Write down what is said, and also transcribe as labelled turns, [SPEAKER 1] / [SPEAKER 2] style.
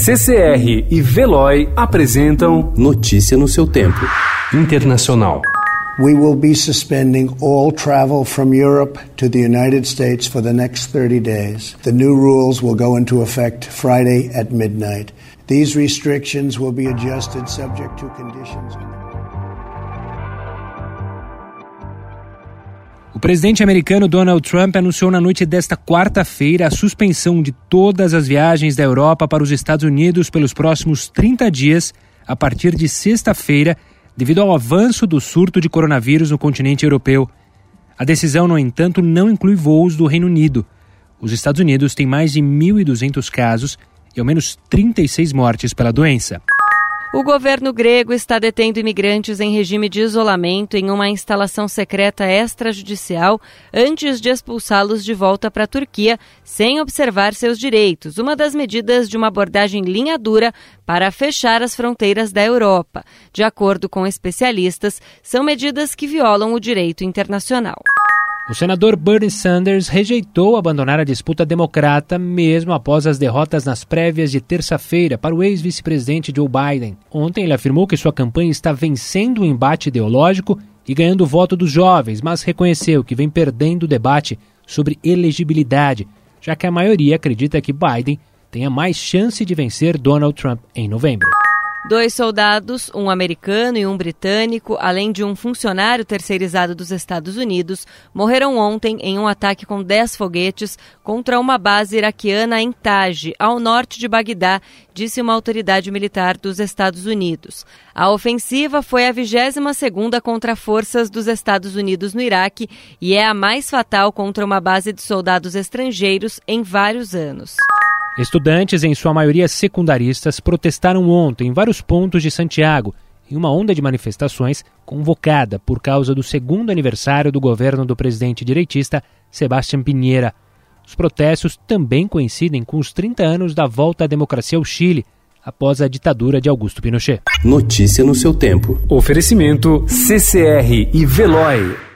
[SPEAKER 1] CCR e Veloy apresentam
[SPEAKER 2] Notícia no seu tempo.
[SPEAKER 1] Internacional.
[SPEAKER 3] We will be suspending all travel from Europe to the United States for the next 30 days. The new rules will go into effect Friday at midnight. These restrictions will be adjusted subject to conditions.
[SPEAKER 4] O presidente americano Donald Trump anunciou na noite desta quarta-feira a suspensão de todas as viagens da Europa para os Estados Unidos pelos próximos 30 dias, a partir de sexta-feira, devido ao avanço do surto de coronavírus no continente europeu. A decisão, no entanto, não inclui voos do Reino Unido. Os Estados Unidos têm mais de 1.200 casos e ao menos 36 mortes pela doença.
[SPEAKER 5] O governo grego está detendo imigrantes em regime de isolamento em uma instalação secreta extrajudicial antes de expulsá-los de volta para a Turquia, sem observar seus direitos, uma das medidas de uma abordagem linha dura para fechar as fronteiras da Europa. De acordo com especialistas, são medidas que violam o direito internacional.
[SPEAKER 4] O senador Bernie Sanders rejeitou abandonar a disputa democrata mesmo após as derrotas nas prévias de terça-feira para o ex-vice-presidente Joe Biden. Ontem ele afirmou que sua campanha está vencendo o embate ideológico e ganhando o voto dos jovens, mas reconheceu que vem perdendo o debate sobre elegibilidade, já que a maioria acredita que Biden tenha mais chance de vencer Donald Trump em novembro.
[SPEAKER 5] Dois soldados, um americano e um britânico, além de um funcionário terceirizado dos Estados Unidos, morreram ontem em um ataque com dez foguetes contra uma base iraquiana em Taj, ao norte de Bagdá, disse uma autoridade militar dos Estados Unidos. A ofensiva foi a 22ª contra forças dos Estados Unidos no Iraque e é a mais fatal contra uma base de soldados estrangeiros em vários anos.
[SPEAKER 4] Estudantes, em sua maioria secundaristas, protestaram ontem em vários pontos de Santiago, em uma onda de manifestações convocada por causa do segundo aniversário do governo do presidente direitista Sebastián Pinheira. Os protestos também coincidem com os 30 anos da volta à democracia ao Chile, após a ditadura de Augusto Pinochet.
[SPEAKER 2] Notícia no seu tempo.
[SPEAKER 1] Oferecimento CCR e Veloy.